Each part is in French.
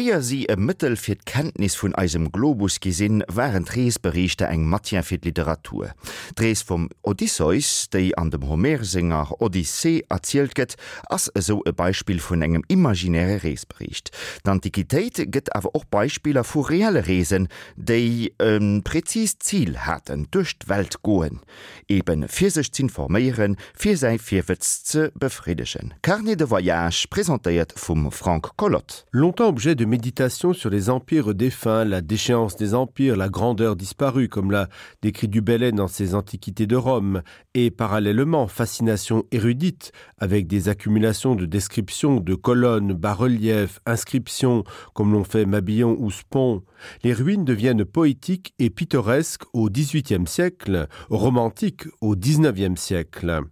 Eier sie e Mëttel fir d' Kenntnis vun eisem Globus gesinn wären Dreesberichte eng Mattien fir Literatur. Drees vum Odysseus, déi an dem Homersinger Odyssee erzielt gëtt, ass eso e Beispiel vun engem imaginäre Reesbericht. D'Antiquitéit gëtt awer och Beispieler vu reale Reesen, déi ähm, prezis Ziel hätten ducht Welt goen. Eben fir sech zin forméieren, fir sei firwitz ze befrideschen. Carnet de Voyage präsentéiert vum Frank Collot. Longtemps objet de méditation sur les empires défunts, la déchéance des empires, la grandeur disparue, comme l'a décrit Dubélé dans ses Antiquités de Rome, et parallèlement fascination érudite, avec des accumulations de descriptions, de colonnes, bas-reliefs, inscriptions, comme l'ont fait Mabillon ou Spon, les ruines deviennent poétiques et pittoresques au XVIIIe siècle, romantiques au XIXe siècle.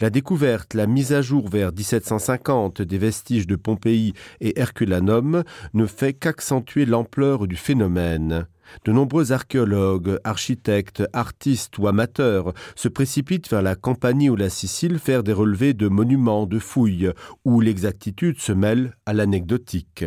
La découverte, la mise à jour vers 1750 des vestiges de Pompéi et Herculanum ne fait qu'accentuer l'ampleur du phénomène. De nombreux archéologues, architectes, artistes ou amateurs se précipitent vers la Campanie ou la Sicile faire des relevés de monuments, de fouilles, où l'exactitude se mêle à l'anecdotique.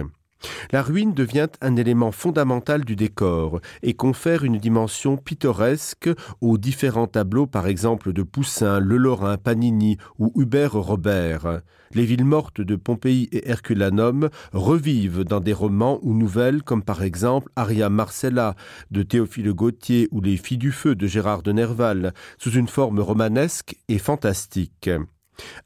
La ruine devient un élément fondamental du décor et confère une dimension pittoresque aux différents tableaux par exemple de Poussin, Le Lorrain, Panini ou Hubert Robert. Les villes mortes de Pompéi et Herculanum revivent dans des romans ou nouvelles comme par exemple Aria Marcella de Théophile Gautier ou Les filles du feu de Gérard de Nerval sous une forme romanesque et fantastique.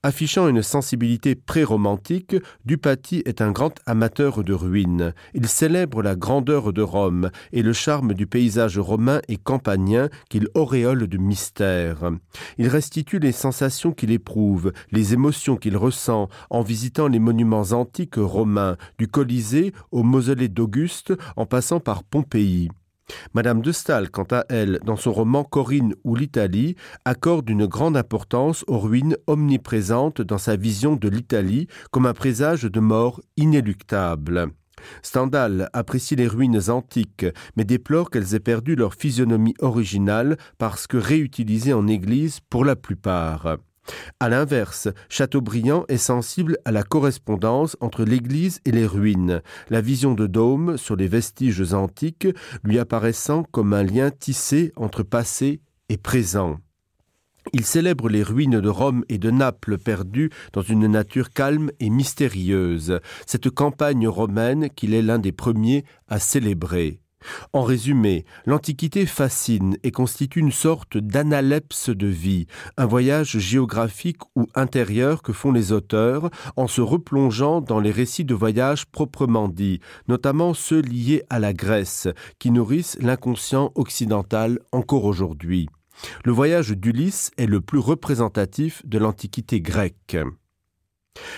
Affichant une sensibilité pré-romantique, Dupaty est un grand amateur de ruines. Il célèbre la grandeur de Rome et le charme du paysage romain et campagnen qu'il auréole de mystère. Il restitue les sensations qu'il éprouve, les émotions qu'il ressent en visitant les monuments antiques romains, du Colisée au mausolée d'Auguste en passant par Pompéi. Madame de Stahl, quant à elle, dans son roman Corinne ou l'Italie, accorde une grande importance aux ruines omniprésentes dans sa vision de l'Italie comme un présage de mort inéluctable. Stendhal apprécie les ruines antiques, mais déplore qu'elles aient perdu leur physionomie originale parce que réutilisées en église pour la plupart. À l'inverse, Chateaubriand est sensible à la correspondance entre l'Église et les ruines, la vision de Dôme sur les vestiges antiques lui apparaissant comme un lien tissé entre passé et présent. Il célèbre les ruines de Rome et de Naples perdues dans une nature calme et mystérieuse, cette campagne romaine qu'il est l'un des premiers à célébrer. En résumé, l'Antiquité fascine et constitue une sorte d'analepse de vie, un voyage géographique ou intérieur que font les auteurs en se replongeant dans les récits de voyage proprement dits, notamment ceux liés à la Grèce, qui nourrissent l'inconscient occidental encore aujourd'hui. Le voyage d'Ulysse est le plus représentatif de l'Antiquité grecque.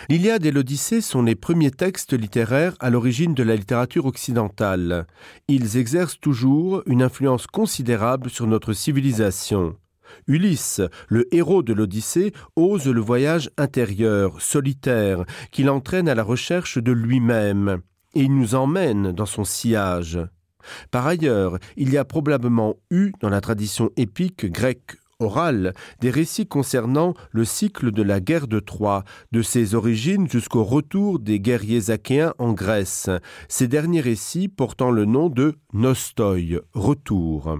L'Iliade et l'Odyssée sont les premiers textes littéraires à l'origine de la littérature occidentale. Ils exercent toujours une influence considérable sur notre civilisation. Ulysse, le héros de l'Odyssée, ose le voyage intérieur, solitaire, qui l'entraîne à la recherche de lui-même, et il nous emmène dans son sillage. Par ailleurs, il y a probablement eu, dans la tradition épique grecque orale des récits concernant le cycle de la guerre de Troie, de ses origines jusqu'au retour des guerriers achéens en Grèce, ces derniers récits portant le nom de Nostoi, retour.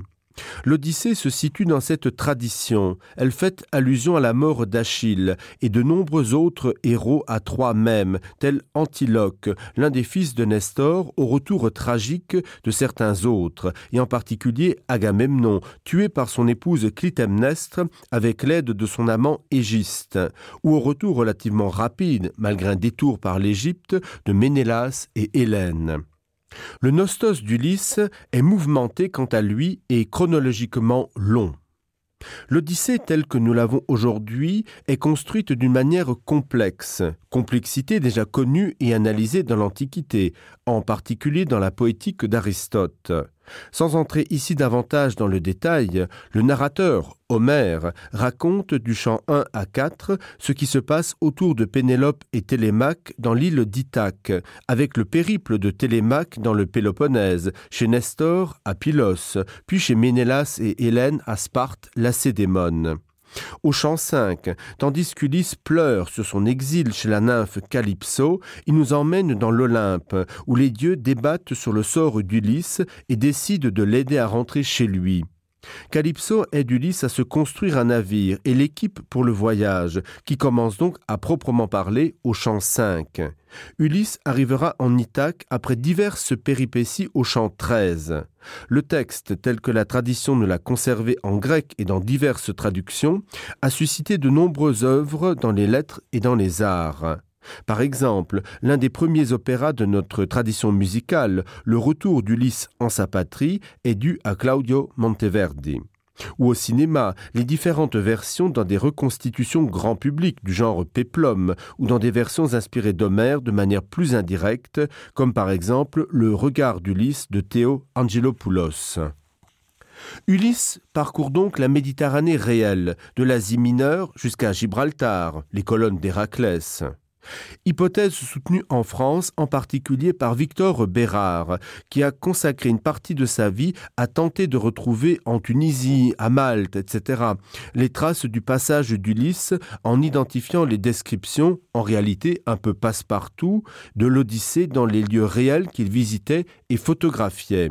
L'Odyssée se situe dans cette tradition. Elle fait allusion à la mort d'Achille et de nombreux autres héros à Troie même, tels Antiloque, l'un des fils de Nestor, au retour tragique de certains autres, et en particulier Agamemnon, tué par son épouse Clytemnestre avec l'aide de son amant Égiste, ou au retour relativement rapide, malgré un détour par l'Égypte, de Ménélas et Hélène. Le nostos d'Ulysse est mouvementé quant à lui et chronologiquement long. L'Odyssée telle que nous l'avons aujourd'hui est construite d'une manière complexe, complexité déjà connue et analysée dans l'Antiquité, en particulier dans la poétique d'Aristote. Sans entrer ici davantage dans le détail, le narrateur, Homère, raconte du chant 1 à 4 ce qui se passe autour de Pénélope et Télémaque dans l'île d'Ithaque, avec le périple de Télémaque dans le Péloponnèse, chez Nestor à Pylos, puis chez Ménélas et Hélène à Sparte, Lacédémone. Au chant 5, tandis qu'Ulysse pleure sur son exil chez la nymphe Calypso, il nous emmène dans l'Olympe, où les dieux débattent sur le sort d'Ulysse et décident de l'aider à rentrer chez lui. Calypso aide Ulysse à se construire un navire et l'équipe pour le voyage, qui commence donc à proprement parler au champ 5. Ulysse arrivera en Ithaque après diverses péripéties au champ 13. Le texte, tel que la tradition ne l'a conservé en grec et dans diverses traductions, a suscité de nombreuses œuvres dans les lettres et dans les arts. Par exemple, l'un des premiers opéras de notre tradition musicale, le retour d'Ulysse en sa patrie, est dû à Claudio Monteverdi. Ou au cinéma, les différentes versions dans des reconstitutions grand public du genre péplum ou dans des versions inspirées d'Homère de manière plus indirecte, comme par exemple le regard d'Ulysse de Théo Angelopoulos. Ulysse parcourt donc la Méditerranée réelle, de l'Asie mineure jusqu'à Gibraltar, les colonnes d'Héraclès. Hypothèse soutenue en France en particulier par Victor Bérard, qui a consacré une partie de sa vie à tenter de retrouver en Tunisie, à Malte, etc., les traces du passage d'Ulysse en identifiant les descriptions, en réalité un peu passe-partout, de l'Odyssée dans les lieux réels qu'il visitait et photographiait.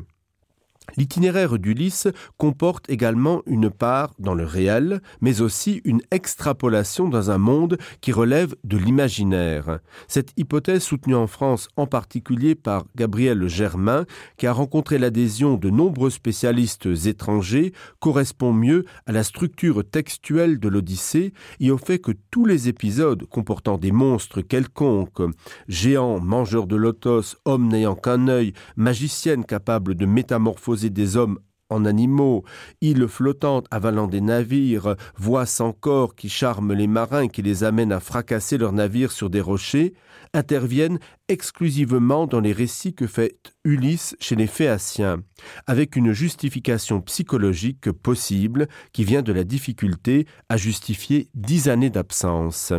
L'itinéraire d'Ulysse comporte également une part dans le réel, mais aussi une extrapolation dans un monde qui relève de l'imaginaire. Cette hypothèse soutenue en France en particulier par Gabriel Germain, qui a rencontré l'adhésion de nombreux spécialistes étrangers, correspond mieux à la structure textuelle de l'Odyssée et au fait que tous les épisodes comportant des monstres quelconques, géants, mangeurs de lotos, hommes n'ayant qu'un œil, magiciennes capables de métamorphoser des hommes en animaux, îles flottantes avalant des navires, voix sans corps qui charment les marins qui les amènent à fracasser leurs navires sur des rochers, interviennent exclusivement dans les récits que fait Ulysse chez les Phéaciens, avec une justification psychologique possible qui vient de la difficulté à justifier dix années d'absence.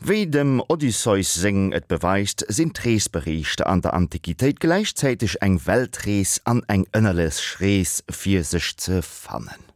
Wéi dem Odysseus seng et beweist, sinn Treesberichte an der Antiquitéit gleichzeitig eng Weltrees an eng ënnerles Schrees fir sech ze fannen.